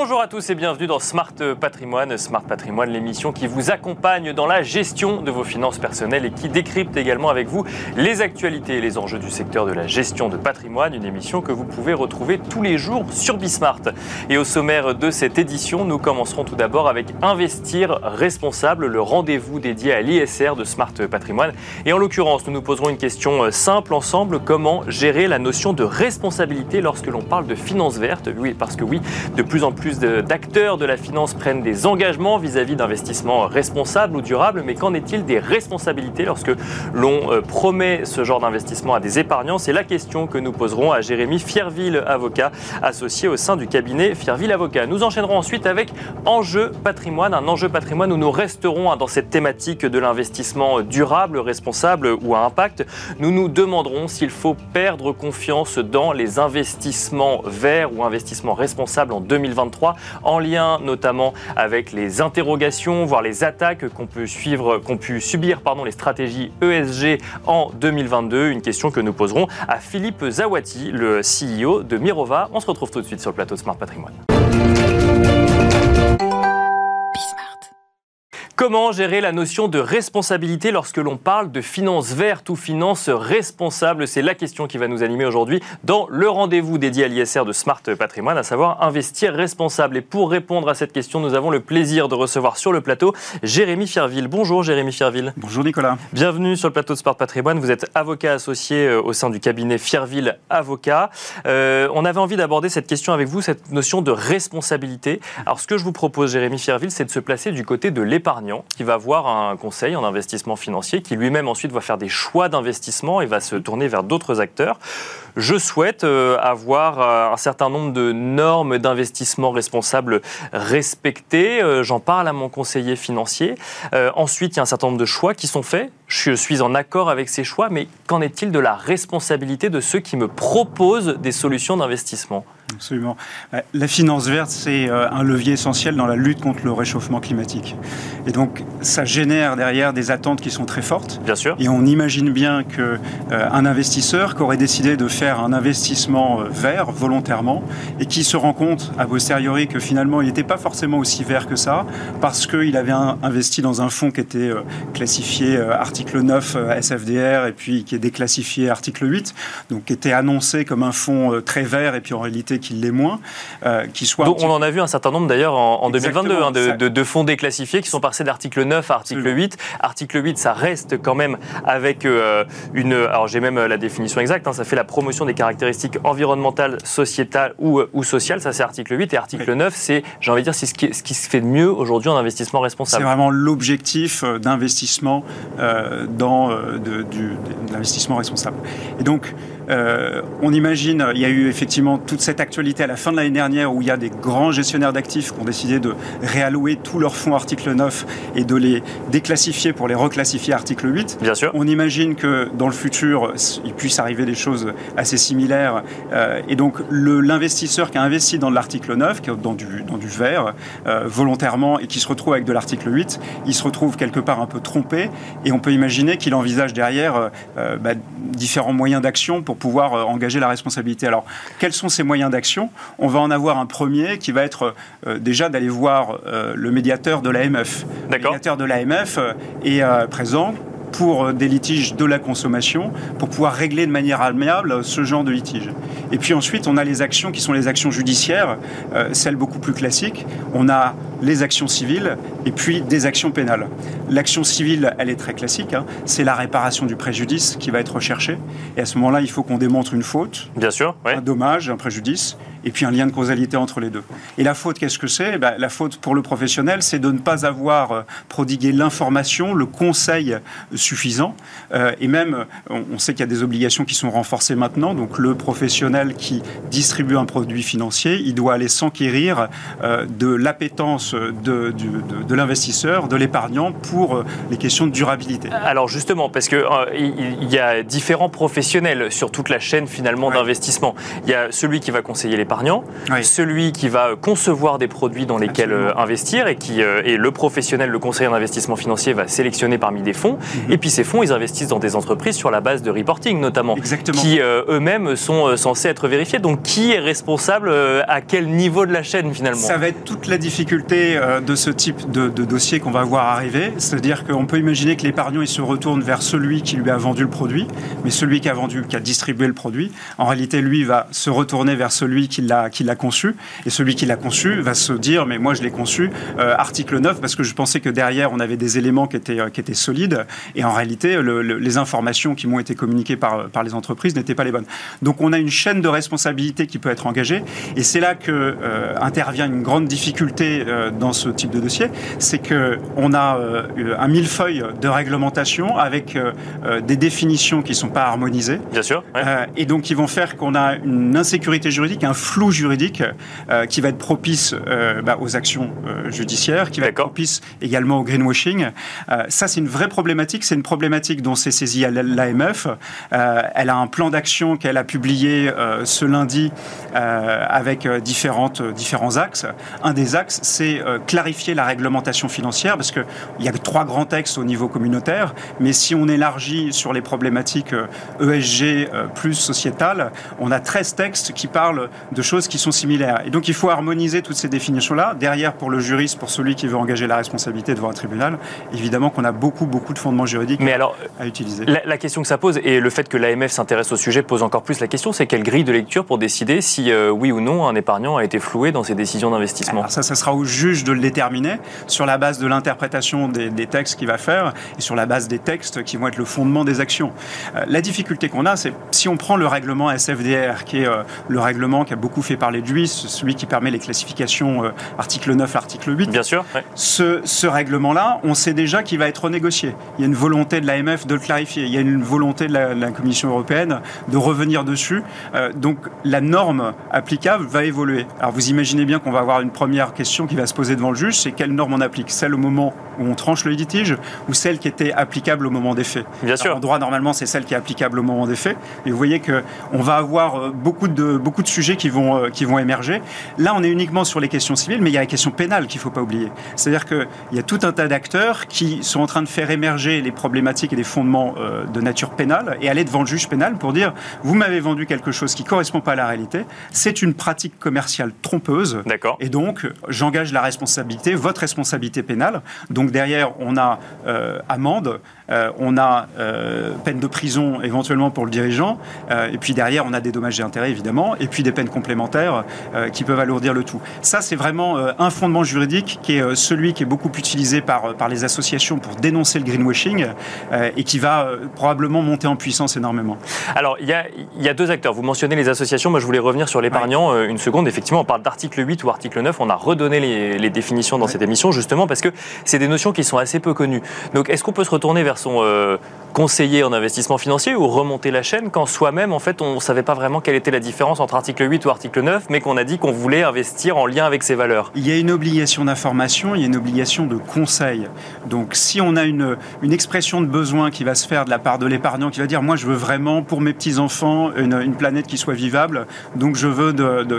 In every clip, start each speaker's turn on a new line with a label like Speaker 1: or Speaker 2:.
Speaker 1: Bonjour à tous et bienvenue dans Smart Patrimoine. Smart Patrimoine, l'émission qui vous accompagne dans la gestion de vos finances personnelles et qui décrypte également avec vous les actualités et les enjeux du secteur de la gestion de patrimoine. Une émission que vous pouvez retrouver tous les jours sur Bismart. Et au sommaire de cette édition, nous commencerons tout d'abord avec Investir responsable, le rendez-vous dédié à l'ISR de Smart Patrimoine. Et en l'occurrence, nous nous poserons une question simple ensemble comment gérer la notion de responsabilité lorsque l'on parle de finances vertes? Oui, parce que oui, de plus en plus d'acteurs de la finance prennent des engagements vis-à-vis d'investissements responsables ou durables, mais qu'en est-il des responsabilités lorsque l'on euh, promet ce genre d'investissement à des épargnants? C'est la question que nous poserons à Jérémy Fierville, avocat associé au sein du cabinet Fierville Avocat. Nous enchaînerons ensuite avec Enjeu patrimoine, un enjeu patrimoine où nous resterons hein, dans cette thématique de l'investissement durable, responsable ou à impact. Nous nous demanderons s'il faut perdre confiance dans les investissements verts ou investissements responsables en 2023 en lien notamment avec les interrogations, voire les attaques qu'ont pu suivre, qu'ont pu subir les stratégies ESG en 2022. Une question que nous poserons à Philippe Zawati, le CEO de Mirova. On se retrouve tout de suite sur le plateau Smart Patrimoine. Comment gérer la notion de responsabilité lorsque l'on parle de finances vertes ou finances responsables? C'est la question qui va nous animer aujourd'hui dans le rendez-vous dédié à l'ISR de Smart Patrimoine, à savoir investir responsable. Et pour répondre à cette question, nous avons le plaisir de recevoir sur le plateau Jérémy Fierville. Bonjour Jérémy Fierville.
Speaker 2: Bonjour Nicolas.
Speaker 1: Bienvenue sur le plateau de Smart Patrimoine. Vous êtes avocat associé euh, au sein du cabinet Fierville Avocat. Euh, on avait envie d'aborder cette question avec vous, cette notion de responsabilité. Alors ce que je vous propose Jérémy Fierville, c'est de se placer du côté de l'épargne qui va avoir un conseil en investissement financier, qui lui-même ensuite va faire des choix d'investissement et va se tourner vers d'autres acteurs. Je souhaite euh, avoir euh, un certain nombre de normes d'investissement responsables respectées. Euh, j'en parle à mon conseiller financier. ensuite, il y a un certain nombre de choix qui sont faits. Je suis en accord avec ces choix, mais qu'en est-il de la responsabilité de ceux qui me proposent des solutions d'investissement?
Speaker 2: Absolument. Euh, la finance verte, c'est euh, un levier essentiel dans la lutte contre le réchauffement climatique. Et donc, ça génère derrière des attentes qui sont très fortes.
Speaker 1: Bien sûr.
Speaker 2: Et on imagine bien qu'un euh, investisseur qui aurait décidé de faire un investissement vert volontairement et qui se rend compte a posteriori que finalement, il n'était pas forcément aussi vert que ça parce qu'il avait investi dans un fonds qui était classifié article 9 SFDR et puis qui est déclassifié article 8, donc qui était annoncé comme un fonds très vert et puis en réalité qu'il l'est moins,
Speaker 1: euh, qui soit. Donc, on en a vu un certain nombre d'ailleurs en, 2022 hein, de, fonds déclassifiés qui sont passés d'article 9 à article 8. Article 8, ça reste quand même avec euh, une. Alors j'ai même la définition exacte, hein, ça fait la promotion des caractéristiques environnementales, sociétales ou, ou sociales, ça c'est article 8. Et article 9, c'est, j'ai envie de dire, c'est ce qui, ce qui se fait de mieux aujourd'hui en investissement responsable.
Speaker 2: C'est vraiment l'objectif euh, d'investissement dans de, du, l'investissement responsable. Et donc, euh, on imagine, il y a eu effectivement toute cette actualité à la fin de l'année dernière où il y a des grands gestionnaires d'actifs qui ont décidé de réallouer tous leurs fonds article 9 et de les déclassifier pour les reclassifier article 8.
Speaker 1: Bien sûr.
Speaker 2: On imagine que dans le futur, il puisse arriver des choses assez similaires. Euh, et donc, l'investisseur qui a investi dans l'article 9, dans du, dans du vert, euh, volontairement, et qui se retrouve avec de l'article 8, il se retrouve quelque part un peu trompé. Et on peut imaginer qu'il envisage derrière bah, différents moyens d'action pour pouvoir euh, engager la responsabilité. Alors, quels sont ces moyens d'action On va en avoir un premier qui va être euh, déjà d'aller voir euh, le médiateur de l'AMF. Le médiateur de l'AMF est présent pour des litiges de la consommation, pour pouvoir régler de manière amiable ce genre de litige. Et puis ensuite, on a les actions qui sont les actions judiciaires, celles beaucoup plus classiques. On a les actions civiles et puis des actions pénales. L'action civile, elle est très classique, hein. c'est la réparation du préjudice qui va être recherchée. Et à ce moment-là, il faut qu'on démontre une faute,
Speaker 1: Bien sûr,
Speaker 2: un dommage, un préjudice, et puis un lien de causalité entre les deux. Et la faute, qu'est-ce que c'est? Eh ben, La faute pour le professionnel, c'est de ne pas avoir euh, prodigué l'information, le conseil suffisant. Euh, et même, on, sait qu'il y a des obligations qui sont renforcées maintenant. Donc le professionnel qui distribue un produit financier, il doit aller s'enquérir euh, de l'appétence de, l'investisseur, de l'épargnant pour les questions de durabilité.
Speaker 1: Alors justement, parce qu'il il y a différents professionnels sur toute la chaîne finalement d'investissement. Il y a celui qui va conseiller l'épargnant, celui qui va concevoir des produits dans lesquels investir et qui est le professionnel, le conseiller d'investissement financier va sélectionner parmi des fonds. Mhm. Et puis ces fonds, ils investissent dans des entreprises sur la base de reporting notamment, qui eux-mêmes sont censés être vérifiés. Donc qui est responsable à quel niveau de la chaîne finalement?
Speaker 2: Ça va être toute la difficulté euh, de ce type de, dossier qu'on va voir arriver. C'est-à-dire qu'on peut imaginer que l'épargnant il se retourne vers celui qui lui a vendu le produit, mais celui qui a vendu, qui a distribué le produit, en réalité lui va se retourner vers celui qui l'a qui l'a conçu, et celui qui l'a conçu va se dire mais moi je l'ai conçu euh, article 9 parce que je pensais que derrière on avait des éléments qui étaient euh, qui étaient solides, et en réalité les informations qui m'ont été communiquées par par les entreprises n'étaient pas les bonnes. Donc on a une chaîne de responsabilité qui peut être engagée, et c'est là que intervient une grande difficulté euh, dans ce type de dossier, c'est qu'on a euh, un millefeuille de réglementation avec euh, des définitions qui ne sont pas harmonisées.
Speaker 1: Bien sûr.
Speaker 2: et donc, ils vont faire qu'on a une insécurité juridique, un flou juridique qui va être propice bah, aux actions judiciaires, qui va être propice également au greenwashing. ça, c'est une vraie problématique. C'est une problématique dont s'est saisie l'AMF. elle a un plan d'action qu'elle a publié ce lundi avec différentes, différents axes. Un des axes, c'est euh, clarifier la réglementation financière, parce qu'il y a trois grands textes au niveau communautaire, mais si on élargit sur les problématiques ESG euh, e euh, plus sociétales, on a 13 textes qui parlent de choses qui sont similaires. Et donc il faut harmoniser toutes ces définitions-là. Derrière, pour le juriste, pour celui qui veut engager la responsabilité devant un tribunal, évidemment qu'on a beaucoup, beaucoup de fondements juridiques mais alors, à utiliser.
Speaker 1: La, question que ça pose, et le fait que l'AMF s'intéresse au sujet pose encore plus la question, c'est quelle grille de lecture pour décider si oui ou non un épargnant a été floué dans ses décisions d'investissement
Speaker 2: Ça, ça sera au juge de le déterminer sur la base de l'interprétation des, textes qu'il va faire et sur la base des textes qui vont être le fondement des actions. Euh, la difficulté qu'on a, c'est si on prend le règlement SFDR, qui est euh, le règlement qui a beaucoup fait parler de lui, celui qui permet les classifications euh, article 9, article 8.
Speaker 1: Bien sûr.
Speaker 2: Ce, ce règlement-là, on sait déjà qu'il va être renégocié. Il y a une volonté de l'AMF de le clarifier. Il y a une volonté de la, de la Commission européenne de revenir dessus. donc la norme applicable va évoluer. Alors vous imaginez bien qu'on va avoir une première question qui va se poser devant le juge, c'est quelle norme on applique? Celle au moment où on tranche le litige ou celle qui était applicable au moment des faits?
Speaker 1: Bien sûr.
Speaker 2: en droit, normalement, c'est celle qui est applicable au moment des faits. Et vous voyez qu'on va avoir euh, beaucoup de, beaucoup de sujets qui vont, euh, qui vont émerger. Là, on est uniquement sur les questions civiles, mais il y a la question pénale qu'il ne faut pas oublier. C'est-à-dire qu'il y a tout un tas d'acteurs qui sont en train de faire émerger les problématiques et les fondements euh, de nature pénale et aller devant le juge pénal pour dire vous m'avez vendu quelque chose qui ne correspond pas à la réalité, c'est une pratique commerciale trompeuse.
Speaker 1: D'accord.
Speaker 2: Et donc, j'engage la responsabilité, votre responsabilité pénale. Donc derrière, on a euh, amende, euh, on a euh, peine de prison éventuellement pour le dirigeant, et puis derrière, on a des dommages et intérêts évidemment, et puis des peines complémentaires qui peuvent alourdir le tout. Ça, c'est vraiment un fondement juridique qui est celui qui est beaucoup utilisé par, par les associations pour dénoncer le greenwashing et qui va probablement monter en puissance énormément.
Speaker 1: Alors, il y a, y a, deux acteurs. Vous mentionnez les associations, moi je voulais revenir sur l'épargnant une seconde. Effectivement, on parle d'article 8 ou article 9, on a redonné les, définitions dans cette émission justement parce que c'est des notions qui sont assez peu connues. Donc, est-ce qu'on peut se retourner vers son euh, conseiller en investissement financier ou remonter la chaîne quand soi-même, en fait, on ne savait pas vraiment quelle était la différence entre article 8 ou article 9, mais qu'on a dit qu'on voulait investir en lien avec ses valeurs
Speaker 2: Il y a une obligation d'information, il y a une obligation de conseil. Donc, si on a une, expression de besoin qui va se faire de la part de l'épargnant, qui va dire, moi, je veux vraiment pour mes petits-enfants une, planète qui soit vivable, donc je veux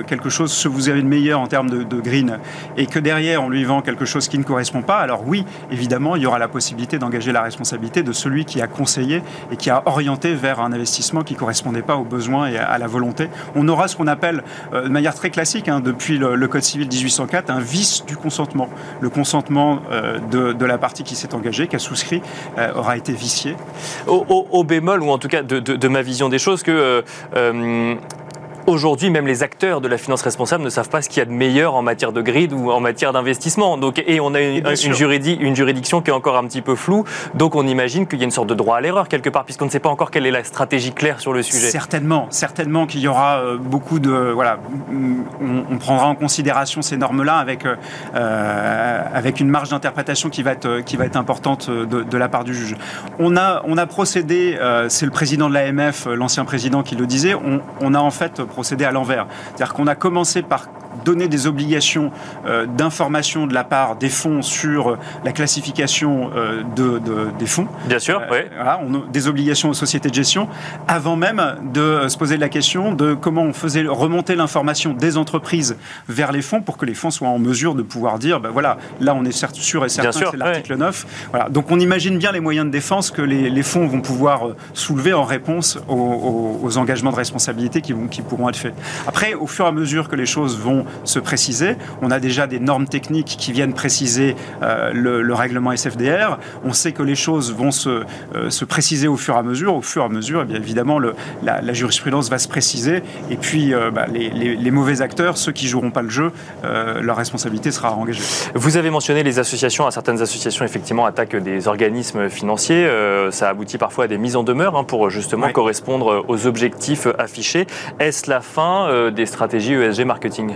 Speaker 2: quelque chose, ce que vous avez de meilleur en termes de, de green, et que derrière, on lui vend quelque chose qui ne correspond pas, alors oui, évidemment, il y aura la possibilité d'engager la responsabilité de celui qui a conseillé et qui a orienté vers un investissement qui ne correspondait pas aux besoins et à la volonté. On aura ce qu'on appelle, euh, de manière très classique, hein, depuis le, Code civil 1804, un vice du consentement. Le consentement euh, de, la partie qui s'est engagée, qui a souscrit, euh, aura été vicié.
Speaker 1: Au, bémol, ou en tout cas de, ma vision des choses, que Aujourd'hui, même les acteurs de la finance responsable ne savent pas ce qu'il y a de meilleur en matière de grid ou en matière d'investissement. Donc, et on a une, une, juridiction qui est encore un petit peu floue. Donc, on imagine qu'il y a une sorte de droit à l'erreur quelque part, puisqu'on ne sait pas encore quelle est la stratégie claire sur le sujet.
Speaker 2: Certainement, certainement qu'il y aura euh, beaucoup de voilà, on, prendra en considération ces normes-là avec euh, avec une marge d'interprétation qui va être qui va être importante de, la part du juge. On a on a procédé, euh, c'est le président de l'AMF, l'ancien président qui le disait, on, on a en fait procéder à l'envers. C'est-à-dire qu'on a commencé par donner des obligations d'information de la part des fonds sur la classification de, des fonds.
Speaker 1: Bien sûr, oui.
Speaker 2: Voilà, on a des obligations aux sociétés de gestion, avant même de se poser la question de comment on faisait remonter l'information des entreprises vers les fonds pour que les fonds soient en mesure de pouvoir dire, ben voilà, là on est sûr et certain que c'est l'article 9. Voilà. Donc on imagine bien les moyens de défense que les, fonds vont pouvoir euh, soulever en réponse aux, engagements de responsabilité qui, vont, qui pourront être faits. Après, au fur et à mesure que les choses vont se préciser, on a déjà des normes techniques qui viennent préciser euh, le, règlement SFDR. On sait que les choses vont se, euh, se préciser au fur et à mesure. Au fur et à mesure, eh bien évidemment, le, la, jurisprudence va se préciser. Et puis, bah, les, les, mauvais acteurs, ceux qui joueront pas le jeu, leur responsabilité sera engagée.
Speaker 1: Vous avez mentionné les associations. Certaines associations, effectivement, attaquent des organismes financiers. Euh, ça aboutit parfois à des mises en demeure hein, pour justement correspondre aux objectifs affichés. Est-ce la fin euh, des stratégies ESG marketing?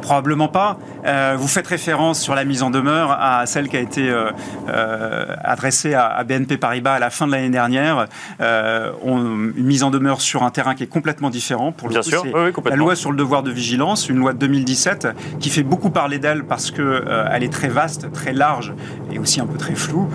Speaker 2: Probablement pas. Euh, vous faites référence sur la mise en demeure à celle qui a été euh, euh, adressée à, BNP Paribas à la fin de l'année dernière. une mise en demeure sur un terrain qui est complètement différent.
Speaker 1: Pour Bien sûr,
Speaker 2: la loi sur le devoir de vigilance, une loi de 2017 qui fait beaucoup parler d'elle parce que elle est très vaste, très large et aussi un peu très floue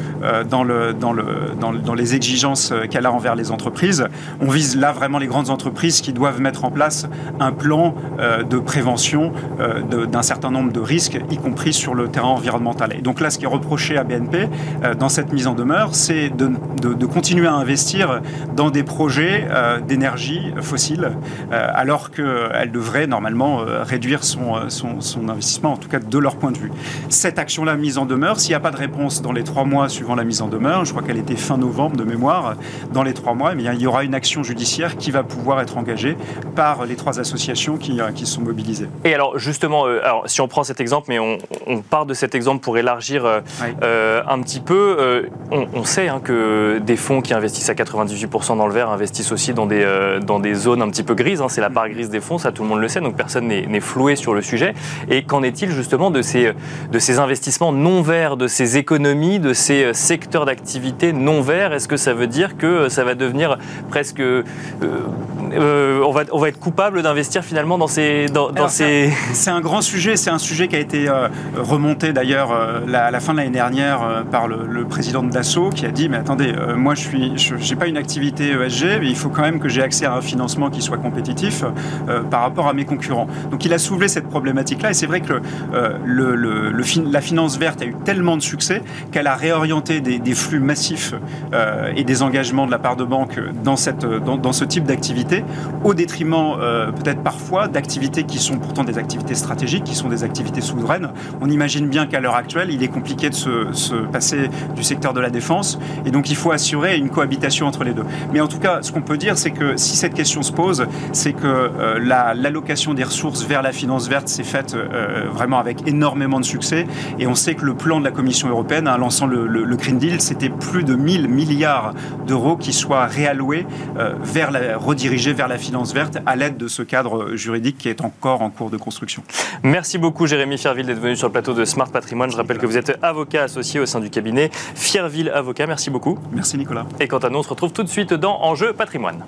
Speaker 2: dans, le, dans, le, dans, dans les exigences qu'elle a envers les entreprises. On vise là vraiment les grandes entreprises qui doivent mettre en place un plan de prévention d'un certain nombre de risques, y compris sur le terrain environnemental. Et donc là, ce qui est reproché à BNP euh, dans cette mise en demeure, c'est de, de, continuer à investir dans des projets euh, d'énergie fossile, euh, alors qu'elle devrait normalement réduire son, son, investissement, en tout cas de leur point de vue. Cette action-là mise en demeure, s'il n'y a pas de réponse dans les trois mois suivant la mise en demeure, je crois qu'elle était fin novembre de mémoire, dans les trois mois, eh il y aura une action judiciaire qui va pouvoir être engagée par les trois associations qui, qui sont mobilisées.
Speaker 1: Et alors justement, alors, si on prend cet exemple, mais on, part de cet exemple pour élargir euh, euh, un petit peu. Euh, on, sait hein, que des fonds qui investissent à 98% dans le vert investissent aussi dans des, dans des zones un petit peu grises. Hein. c'est la part grise des fonds, ça tout le monde le sait, donc personne n'est floué sur le sujet. Et qu'en est-il justement de ces, de ces investissements non verts, de ces économies, de ces secteurs d'activité non verts? Est-ce que ça veut dire que ça va devenir presque... on, va, on va être coupable d'investir finalement dans ces... Dans,
Speaker 2: ces... C'est un grand sujet, c'est un sujet qui a été euh, remonté d'ailleurs euh, à la fin de l'année dernière euh, par le, président de Dassault qui a dit mais attendez, moi je suis, je n'ai pas une activité ESG, mais il faut quand même que j'ai accès à un financement qui soit compétitif par rapport à mes concurrents. Donc il a soulevé cette problématique-là. Et c'est vrai que le, le, la finance verte a eu tellement de succès qu'elle a réorienté des, flux massifs et des engagements de la part de banques dans, cette, dans ce type d'activité au détriment peut-être parfois d'activités qui sont pourtant des activités stratégiques, qui sont des activités souveraines. On imagine bien qu'à l'heure actuelle, il est compliqué de se, passer du secteur de la défense, et donc il faut assurer une cohabitation entre les deux. Mais en tout cas, ce qu'on peut dire, c'est que si cette question se pose, c'est que euh, l'allocation des ressources vers la finance verte s'est faite euh, vraiment avec énormément de succès, et on sait que le plan de la Commission européenne, en hein, lançant le, Green Deal, c'était plus de 1000 milliards d'euros qui soient réalloués euh, vers la, redirigés vers la finance verte à l'aide de ce cadre juridique qui est encore en cours de construction.
Speaker 1: Merci beaucoup Jérémy Fierville d'être venu sur le plateau de Smart Patrimoine. Je rappelle que vous êtes avocat associé au sein du cabinet Fierville Avocat. Merci beaucoup.
Speaker 2: Merci Nicolas.
Speaker 1: Et quant à nous, on se retrouve tout de suite dans Enjeu Patrimoine.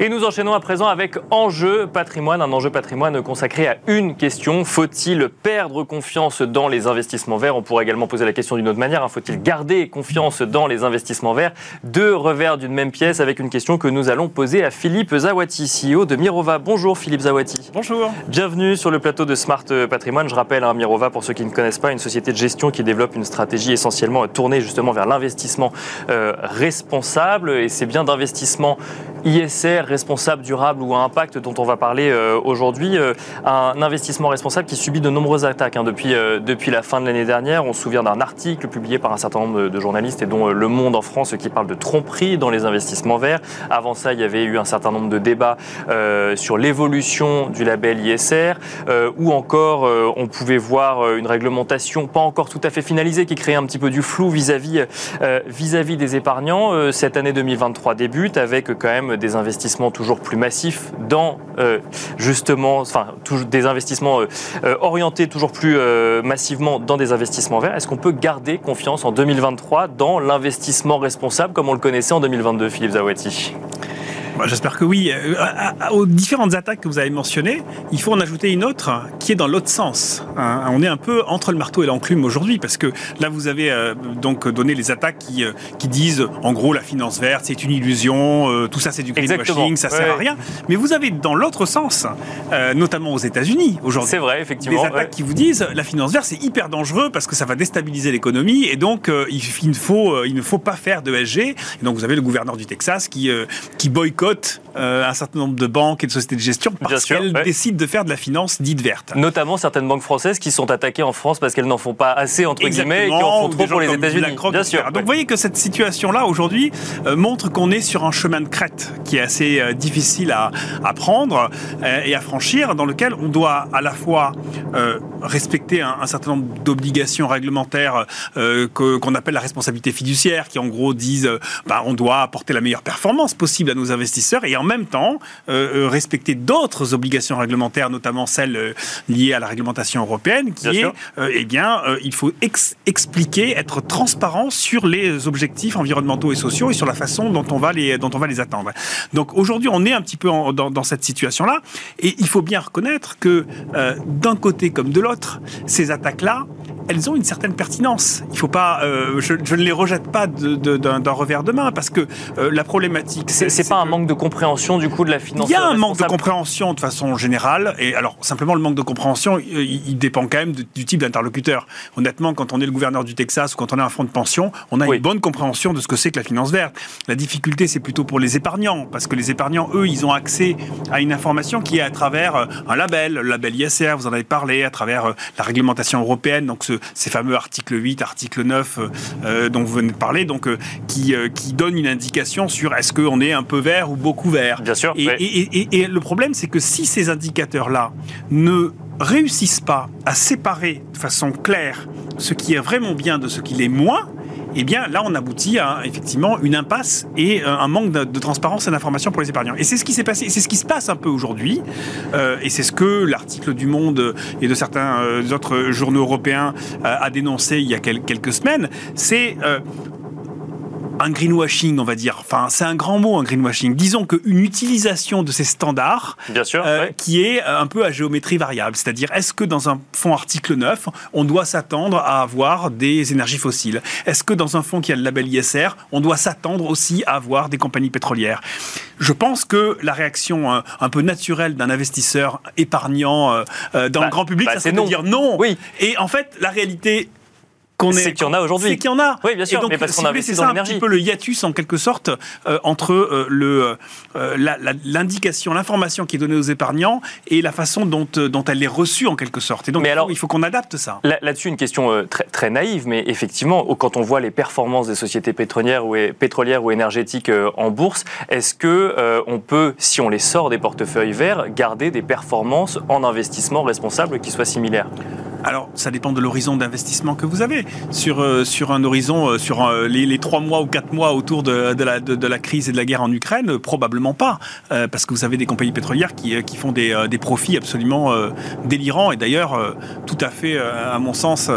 Speaker 1: Et nous enchaînons à présent avec Enjeu patrimoine, un enjeu patrimoine consacré à une question. Faut-il perdre confiance dans les investissements verts? On pourrait également poser la question d'une autre manière. Hein. Faut-il garder confiance dans les investissements verts? Deux revers d'une même pièce avec une question que nous allons poser à Philippe Zawati, CEO de Mirova. Bonjour Philippe Zawati.
Speaker 3: Bonjour.
Speaker 1: Bienvenue sur le plateau de Smart Patrimoine. Je rappelle, hein, Mirova, pour ceux qui ne connaissent pas, une société de gestion qui développe une stratégie essentiellement tournée justement vers l'investissement euh, responsable. Et c'est bien d'investissement ISR responsable, durable ou à impact dont on va parler euh, aujourd'hui. Euh, un investissement responsable qui subit de nombreuses attaques hein, depuis, euh, depuis la fin de l'année dernière. On se souvient d'un article publié par un certain nombre de, journalistes et dont Le Monde en France qui parle de tromperie dans les investissements verts. Avant ça, il y avait eu un certain nombre de débats sur l'évolution du label ISR ou encore on pouvait voir une réglementation pas encore tout à fait finalisée qui créait un petit peu du flou vis-à-vis vis-à-vis des épargnants. cette année 2023 débute avec quand même des investissements toujours plus massifs dans euh, justement, des investissements euh, euh, orientés toujours plus massivement dans des investissements verts. Est-ce qu'on peut garder confiance en 2023 dans l'investissement responsable comme on le connaissait en 2022, Philippe Zawati
Speaker 3: J'espère que oui. aux différentes attaques que vous avez mentionnées, il faut en ajouter une autre qui est dans l'autre sens. Hein. on est un peu entre le marteau et l'enclume aujourd'hui parce que là, vous avez donc donné les attaques qui, qui disent en gros la finance verte, c'est une illusion, tout ça c'est du greenwashing, ça sert à rien. Mais vous avez dans l'autre sens, notamment aux États-Unis aujourd'hui,
Speaker 1: c'est vrai, effectivement,
Speaker 3: des attaques qui vous disent la finance verte c'est hyper dangereux parce que ça va déstabiliser l'économie et donc il, il, ne faut, il ne faut pas faire de SG. Et donc vous avez le gouverneur du Texas qui, qui boycotte un certain nombre de banques et de sociétés de gestion parce qu'elles décident de faire de la finance dite verte.
Speaker 1: Notamment certaines banques françaises qui sont attaquées en France parce qu'elles n'en font pas assez entre guillemets et qui en font trop pour les États-Unis.
Speaker 3: Bien sûr. Donc vous voyez que cette situation-là aujourd'hui montre qu'on est sur un chemin de crête qui est assez difficile à, à prendre et à franchir, dans lequel on doit à la fois respecter un, certain nombre d'obligations réglementaires euh, qu'on appelle la responsabilité fiduciaire, qui en gros disent euh, bah, on doit apporter la meilleure performance possible à nos investisseurs et en même temps euh, respecter d'autres obligations réglementaires, notamment celles liées à la réglementation européenne, qui est eh bien il faut expliquer, être transparent sur les objectifs environnementaux et sociaux et sur la façon dont on va les dont on va les atteindre. Donc aujourd'hui on est un petit peu dans, dans, cette situation là et il faut bien reconnaître que d'un côté comme de l'autre ces attaques-là, elles ont une certaine pertinence. Il faut pas, euh, je, ne les rejette pas d'un revers de main parce que euh, la problématique.
Speaker 1: C'est pas un manque de compréhension du coup de la finance.
Speaker 3: Il y a un manque de compréhension de façon générale et alors simplement le manque de compréhension, il, dépend quand même du type d'interlocuteur. Honnêtement, quand on est le gouverneur du Texas ou quand on est un fonds de pension, on a une bonne compréhension de ce que c'est que la finance verte. La difficulté, c'est plutôt pour les épargnants parce que les épargnants, eux, ils ont accès à une information qui est à travers euh, un label, le label ISR, vous en avez parlé, à travers la réglementation européenne, donc ce ces fameux articles 8, article 9 euh, euh, dont vous venez de parler, donc euh, qui, qui donnent une indication sur est-ce qu'on est un peu vert ou beaucoup vert.
Speaker 1: Bien sûr.
Speaker 3: Et, le problème, c'est que si ces indicateurs-là ne réussissent pas à séparer de façon claire ce qui est vraiment bien de ce qui l'est moins, eh bien là on aboutit à effectivement une impasse et euh, un manque de, transparence et d'information pour les épargnants. Et c'est ce qui s'est passé, c'est ce qui se passe un peu aujourd'hui, euh, et c'est ce que l'article du Monde et de certains euh, autres journaux européens a dénoncé il y a quelques semaines. C'est un greenwashing, on va dire. Enfin, c'est un grand mot, un greenwashing. Disons qu'une utilisation de ces standards
Speaker 1: Bien sûr,
Speaker 3: euh, qui est euh, un peu à géométrie variable. C'est-à-dire, est-ce que dans un fonds article 9, on doit s'attendre à avoir des énergies fossiles? Est-ce que dans un fonds qui a le label ISR, on doit s'attendre aussi à avoir des compagnies pétrolières? Je pense que la réaction euh, un peu naturelle d'un investisseur épargnant dans le bah, grand public, bah, c'est de dire non.
Speaker 1: Oui.
Speaker 3: Et en fait, la réalité
Speaker 1: c'est qu'il y en a aujourd'hui.
Speaker 3: C'est qu'il y en a.
Speaker 1: Oui, bien sûr. mais parce qu'on
Speaker 3: C'est ça un petit peu le hiatus en quelque sorte euh, entre euh, le euh, l'indication, l'information qui est donnée aux épargnants et la façon dont dont elle est reçue en quelque sorte. Et donc mais alors, il faut qu'on adapte ça.
Speaker 1: Là-dessus, une question très, très naïve, mais effectivement, quand on voit les performances des sociétés pétrolières ou pétrolières ou énergétiques en bourse, est-ce que on peut, si on les sort des portefeuilles verts, garder des performances en investissement responsable qui soient similaires?
Speaker 3: Alors, ça dépend de l'horizon d'investissement que vous avez. Sur, euh, sur un horizon, euh, sur euh, les, trois mois ou quatre mois autour de, de, la, de, la, crise et de la guerre en Ukraine, probablement pas. parce que vous avez des compagnies pétrolières qui, qui font des, des, profits absolument délirants et d'ailleurs tout à fait, à mon sens,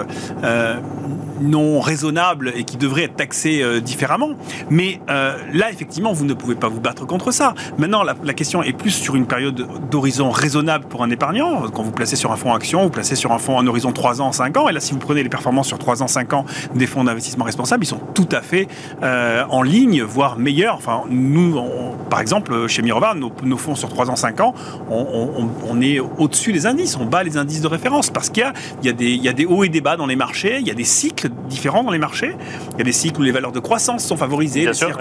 Speaker 3: non raisonnables et qui devraient être taxés différemment. Mais là, effectivement, vous ne pouvez pas vous battre contre ça. Maintenant, la, la question est plus sur une période d'horizon raisonnable pour un épargnant. Quand vous placez sur un fonds action, vous placez sur un fonds en horizon horizon 3 ans, 5 ans. Et là, si vous prenez les performances sur 3 ans, 5 ans des fonds d'investissement responsables, ils sont tout à fait euh, en ligne, voire meilleurs. Enfin, nous, par exemple, chez Mirovar, nos, fonds sur 3 ans, 5 ans, on, est au-dessus des indices, on bat les indices de référence parce qu'il y, y, a des hauts et des bas dans les marchés, il y a des cycles différents dans les marchés. Il y a des cycles où les valeurs de croissance sont favorisées, des cycles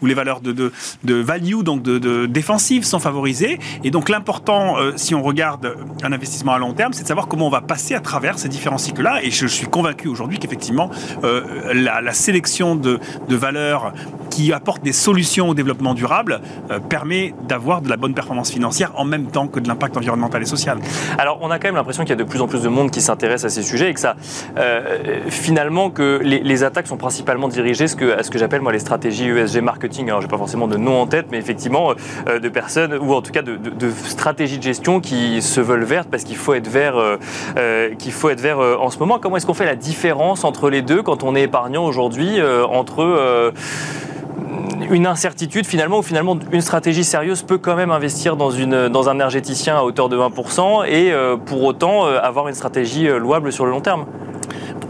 Speaker 3: où, les valeurs, de, de, value, donc de, de défensive, sont favorisées. Et donc l'important, euh, si on regarde un investissement à long terme, c'est de savoir comment on va passer à travers ces différents cycles-là. Et je suis convaincu aujourd'hui qu'effectivement, euh, la, sélection de, valeurs qui apportent des solutions au développement durable euh, permet d'avoir de la bonne performance financière en même temps que de l'impact environnemental et social.
Speaker 1: Alors, on a quand même l'impression qu'il y a de plus en plus de monde qui s'intéresse à ces sujets et que ça, euh, finalement, que les, attaques sont principalement dirigées à ce que j'appelle moi les stratégies ESG marketing. Alors, j'ai pas forcément de nom en tête, mais effectivement, de personnes ou en tout cas de, de, stratégies de gestion qui se veulent vertes parce qu'il faut être vert qu'il faut être vert en ce moment. Comment est-ce qu'on fait la différence entre les deux quand on est épargnant aujourd'hui, euh, entre euh, une incertitude finalement, ou finalement une stratégie sérieuse peut quand même investir dans, dans un énergéticien à hauteur de 20% et pour autant avoir une stratégie louable sur le long terme?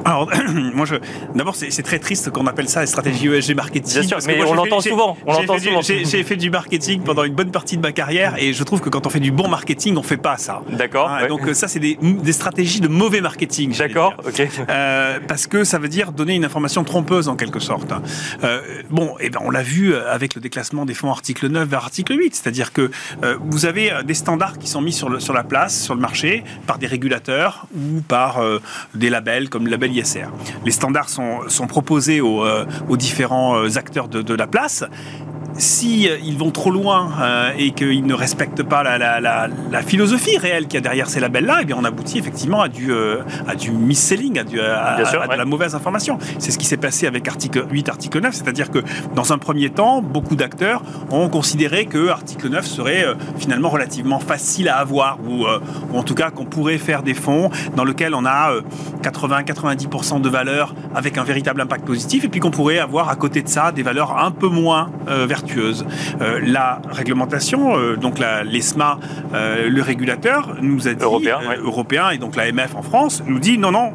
Speaker 3: Alors, moi, je... d'abord, c'est très triste qu'on appelle ça stratégie ESG marketing.
Speaker 1: Bien sûr, mais on l'entend souvent.
Speaker 3: J'ai fait du marketing pendant une bonne partie de ma carrière et je trouve que quand on fait du bon marketing, on fait pas ça.
Speaker 1: D'accord.
Speaker 3: Hein, donc ça, c'est des, des, stratégies de mauvais marketing.
Speaker 1: D'accord. Ok.
Speaker 3: Euh, parce que ça veut dire donner une information trompeuse en quelque sorte. Euh, bon, et eh ben on l'a vu avec le déclassement des fonds article 9 vers article 8, c'est-à-dire que euh, vous avez des standards qui sont mis sur, le, sur la place, sur le marché, par des régulateurs ou par euh, des labels comme le label les standards sont, proposés aux, euh, différents euh, acteurs de, de la place si euh, ils vont trop loin euh, et qu'ils ne respectent pas la, philosophie réelle qu'il y a derrière ces labels-là, eh bien on aboutit effectivement à du, euh, à du mis-selling, à, du, à, de la mauvaise information. C'est ce qui s'est passé avec article 8, article 9, c'est-à-dire que dans un premier temps, beaucoup d'acteurs ont considéré que article 9 serait finalement relativement facile à avoir, ou, ou en tout cas qu'on pourrait faire des fonds dans lesquels on a 80-90% de valeurs avec un véritable impact positif, et puis qu'on pourrait avoir à côté de ça des valeurs un peu moins vertueuses euh, la réglementation, euh, donc l'ESMA, euh, le régulateur, nous a dit,
Speaker 1: européen,
Speaker 3: européen, et donc l'AMF en France, nous dit non, non,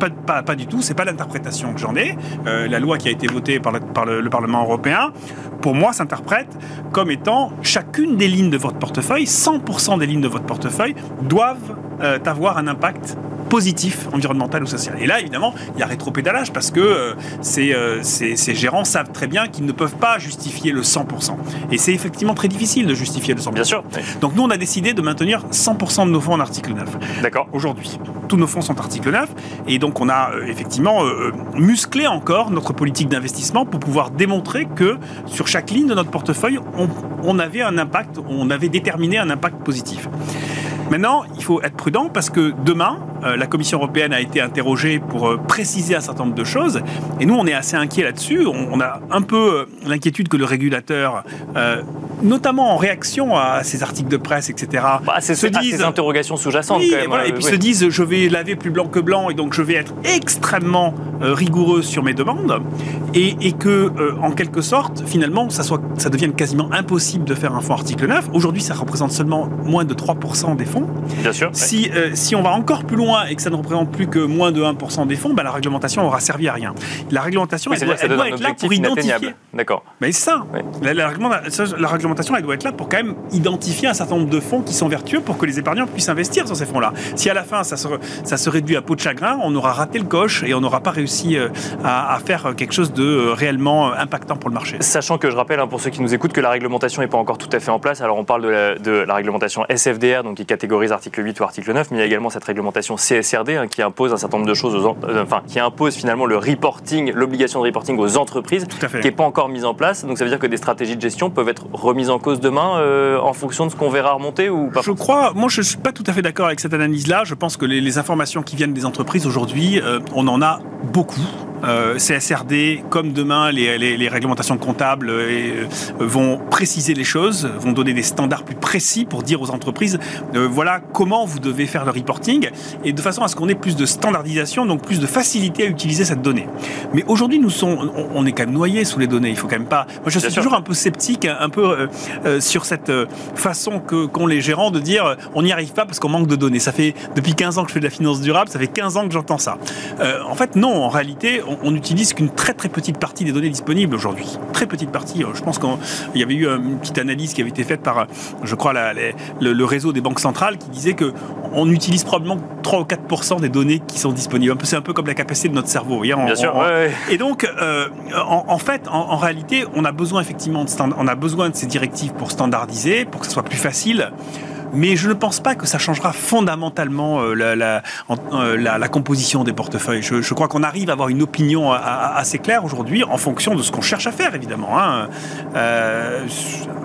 Speaker 3: pas, pas, pas, du tout, c'est pas l'interprétation que j'en ai. la loi qui a été votée par le, Parlement européen, pour moi, s'interprète comme étant chacune des lignes de votre portefeuille, 100% des lignes de votre portefeuille doivent avoir un impact positif, environnemental ou social. Et là, évidemment, il y a rétropédalage parce que euh, euh, ces, gérants savent très bien qu'ils ne peuvent pas justifier le 100%. Et c'est effectivement très difficile de justifier le 100%.
Speaker 1: Bien sûr.
Speaker 3: Donc nous, on a décidé de maintenir 100% de nos fonds en article 9.
Speaker 1: D'accord.
Speaker 3: Aujourd'hui, tous nos fonds sont article 9. Et donc on a euh, effectivement musclé encore notre politique d'investissement pour pouvoir démontrer que sur chaque ligne de notre portefeuille, on, on avait un impact, on avait déterminé un impact positif. Maintenant, il faut être prudent parce que demain, euh, la Commission européenne a été interrogée pour euh, préciser un certain nombre de choses. Et nous, on est assez inquiets là-dessus. On, a un peu euh, l'inquiétude que le régulateur, notamment en réaction à ces articles de presse, etc.,
Speaker 1: bah, se disent, ces interrogations sous-jacentes.
Speaker 3: Oui, et, puis se disent, je vais laver plus blanc que blanc, et donc je vais être extrêmement rigoureux sur mes demandes, et, et que, en quelque sorte, finalement, ça, soit, ça devienne quasiment impossible de faire un fonds article 9. Aujourd'hui, ça représente seulement moins de 3% des fonds.
Speaker 1: Bien sûr.
Speaker 3: Si, si on va encore plus loin et que ça ne représente plus que moins de 1% des fonds, bah, la réglementation aura servi à rien. La réglementation, elle, doit, être là pour identifier.
Speaker 1: D'accord.
Speaker 3: Mais c'est ça. La, réglementation, elle doit être là pour quand même identifier un certain nombre de fonds qui sont vertueux pour que les épargnants puissent investir sur ces fonds-là. Si à la fin ça se, ça se réduit à peau de chagrin, on aura raté le coche et on n'aura pas réussi euh, à, faire quelque chose de euh, réellement impactant pour le marché.
Speaker 1: Sachant que je rappelle hein, pour ceux qui nous écoutent que la réglementation n'est pas encore tout à fait en place. Alors on parle de la, de la réglementation SFDR, donc qui catégorise article 8 ou article 9, mais il y a également cette réglementation CSRD hein, qui impose un certain nombre de choses, aux, euh, enfin qui impose finalement le reporting, l'obligation de reporting aux entreprises, qui n'est pas encore mise en place. Donc ça veut dire que des stratégies de gestion peuvent être remises en cause demain euh, en fonction de ce qu'on verra remonter ou pas?
Speaker 3: Je crois, moi je suis pas tout à fait d'accord avec cette analyse-là. Je pense que les, informations qui viennent des entreprises aujourd'hui, euh, on en a beaucoup beaucoup. Euh, CSRD, comme demain, les, réglementations comptables euh, vont préciser les choses, vont donner des standards plus précis pour dire aux entreprises, euh, voilà comment vous devez faire le reporting, et de façon à ce qu'on ait plus de standardisation, donc plus de facilité à utiliser cette donnée. Mais aujourd'hui, nous sommes, on, est quand même noyé sous les données. Il faut quand même pas. Moi, je suis toujours un peu sceptique, un peu sur cette façon que qu'ont les gérants de dire, on n'y arrive pas parce qu'on manque de données. Ça fait depuis 15 ans que je fais de la finance durable, ça fait 15 ans que j'entends ça. en fait, non. En réalité, on n'utilise qu'une très très petite partie des données disponibles aujourd'hui. Très petite partie. Je pense qu'il y avait eu une petite analyse qui avait été faite par, je crois, le, réseau des banques centrales qui disait que on utilise probablement 3 ou 4 des données qui sont disponibles. C'est un peu comme la capacité de notre cerveau.
Speaker 1: Bien sûr.
Speaker 3: Et donc, euh, en, fait, en, réalité, on a besoin effectivement de on a besoin de ces directives pour standardiser, pour que ce soit plus facile mais je ne pense pas que ça changera fondamentalement euh, euh, la, composition des portefeuilles. Je, crois qu'on arrive à avoir une opinion assez claire aujourd'hui en fonction de ce qu'on cherche à faire, évidemment. Hein. Euh,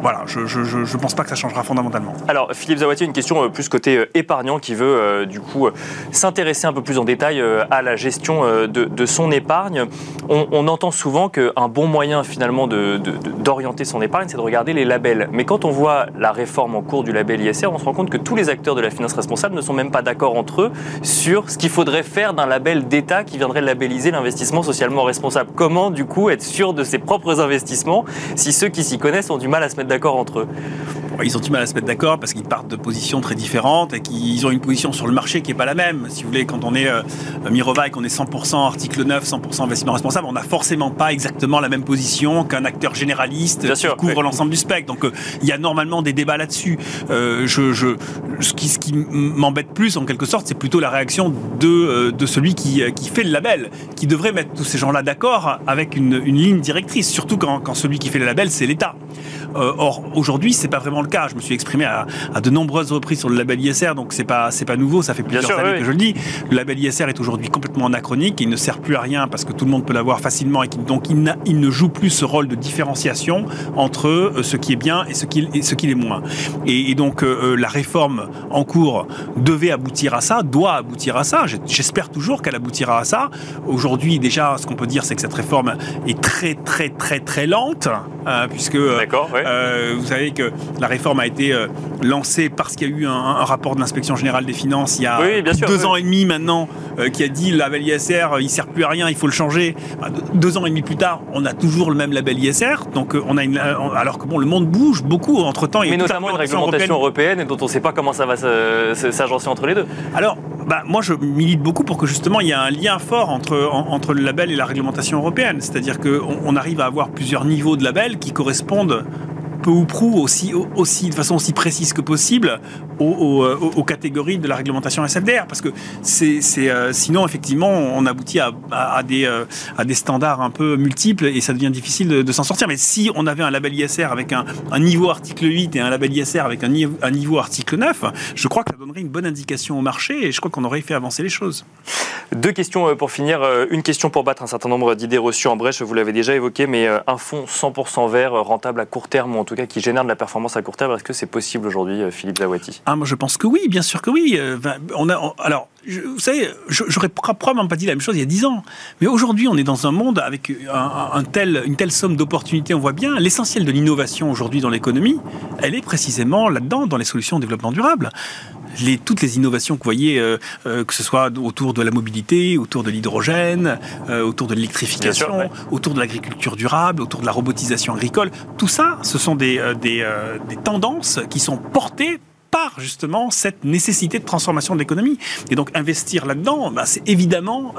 Speaker 3: voilà, je ne pense pas que ça changera fondamentalement.
Speaker 1: Alors, Philippe Zawatier, une question plus côté épargnant qui veut du coup s'intéresser un peu plus en détail à la gestion de, son épargne. On, entend souvent qu'un bon moyen finalement d'orienter son épargne, c'est de regarder les labels. Mais quand on voit la réforme en cours du label ISR, on se rend compte que tous les acteurs de la finance responsable ne sont même pas d'accord entre eux sur ce qu'il faudrait faire d'un label d'État qui viendrait labelliser l'investissement socialement responsable. Comment, du coup, être sûr de ses propres investissements si ceux qui s'y connaissent ont du mal à se mettre d'accord entre eux?
Speaker 3: Ils ont du mal à se mettre d'accord parce qu'ils partent de positions très différentes et qu'ils ont une position sur le marché qui n'est pas la même. Si vous voulez, quand on est euh, Mirova et qu'on est 100% article 9, 100% investissement responsable, on n'a forcément pas exactement la même position qu'un acteur généraliste qui couvre l'ensemble du spectre. Donc euh, il y a normalement des débats là-dessus. Euh, je, je, ce qui, ce qui m'embête plus, en quelque sorte, c'est plutôt la réaction de, euh, de celui qui, qui fait le label, qui devrait mettre tous ces gens-là d'accord avec une, une, ligne directrice, surtout quand, quand celui qui fait le label, c'est l'État. Euh, or, aujourd'hui, c'est pas vraiment le cas. Je me suis exprimé à, de nombreuses reprises sur le label ISR, donc c'est pas c'est pas nouveau. Ça fait plusieurs années que je le dis. Le label ISR est aujourd'hui complètement anachronique. Il ne sert plus à rien parce que tout le monde peut l'avoir facilement et donc il, il, ne joue plus ce rôle de différenciation entre euh, ce qui est bien et ce qui, et ce qui est moins. Et, donc euh, la réforme en cours devait aboutir à ça, doit aboutir à ça. J'espère toujours qu'elle aboutira à ça. Aujourd'hui, déjà, ce qu'on peut dire, c'est que cette réforme est très très très très lente, puisque
Speaker 1: D'accord.
Speaker 3: Euh, vous savez que la réforme a été euh, lancée parce qu'il y a eu un, rapport de l'inspection générale des finances il y a deux ans et demi maintenant euh, qui a dit le label ISR il sert plus à rien, il faut le changer. Bah, deux ans et demi plus tard, on a toujours le même label ISR. Donc on a une, alors que bon, le monde bouge beaucoup entre temps.
Speaker 1: Mais notamment une réglementation européenne. et dont on ne sait pas comment ça va s'agencer entre les deux.
Speaker 3: Alors bah, moi, je milite beaucoup pour que justement il y ait un lien fort entre, entre le label et la réglementation européenne. C'est-à-dire qu'on on arrive à avoir plusieurs niveaux de label qui correspondent peu ou prou aussi, aussi, de façon aussi précise que possible aux, aux, catégories de la réglementation SFDR. Parce que c'est, euh, sinon, effectivement, on aboutit à, des, euh, à des standards un peu multiples et ça devient difficile de, s'en sortir. Mais si on avait un label ISR avec un, niveau article 8 et un label ISR avec un niveau, un niveau article 9, je crois que ça donnerait une bonne indication au marché et je crois qu'on aurait fait avancer les choses.
Speaker 1: Deux questions euh, pour finir. Une question pour battre un certain nombre d'idées reçues en brèche, vous l'avez déjà évoqué, mais un fonds 100% vert, rentable à court terme, ou en tout cas qui génère de la performance à court terme. Est-ce que c'est possible aujourd'hui, euh, Philippe Zawati
Speaker 3: ah, Moi, je pense que oui, bien sûr que oui. Euh, on a, alors, vous savez, j'aurais probablement pas dit la même chose il y a dix ans. Mais aujourd'hui, on est dans un monde avec un, tel, une telle somme d'opportunités. On voit bien l'essentiel de l'innovation aujourd'hui dans l'économie, elle est précisément là-dedans, dans les solutions de développement durable toutes les innovations que vous voyez, euh, euh, que ce soit autour de la mobilité, autour de l'hydrogène, euh, autour de l'électrification, autour de l'agriculture durable, autour de la robotisation agricole, tout ça, ce sont des, des, tendances qui sont portées par justement cette nécessité de transformation de l'économie. Et donc investir là-dedans, bah, c'est évidemment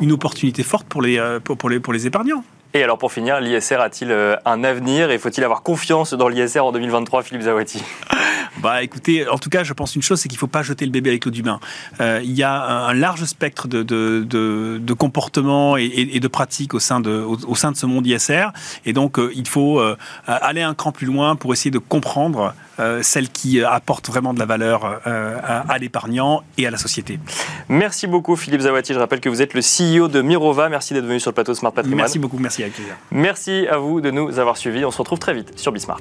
Speaker 3: une opportunité forte pour les, pour, les, pour les épargnants.
Speaker 1: Et alors pour finir, l'ISR a-t-il un avenir et faut-il avoir confiance dans l'ISR en 2023, Philippe Zawati
Speaker 3: bah écoutez, en tout cas, je pense une chose, c'est qu'il ne faut pas jeter le bébé avec l'eau du bain. Euh, il y a un large spectre de, de, de, comportements et, et, de pratiques au sein de, au, sein de ce monde ISR. Et donc, euh, il faut euh, aller un cran plus loin pour essayer de comprendre celle qui apporte vraiment de la valeur à, l'épargnant et à la société.
Speaker 1: Merci beaucoup Philippe Zawati. Je rappelle que vous êtes le CEO de Mirova. Merci d'être venu sur le plateau Smart Patrimoine.
Speaker 3: Merci beaucoup, merci avec plaisir.
Speaker 1: Merci à vous de nous avoir suivis. On se retrouve très vite sur Bismart.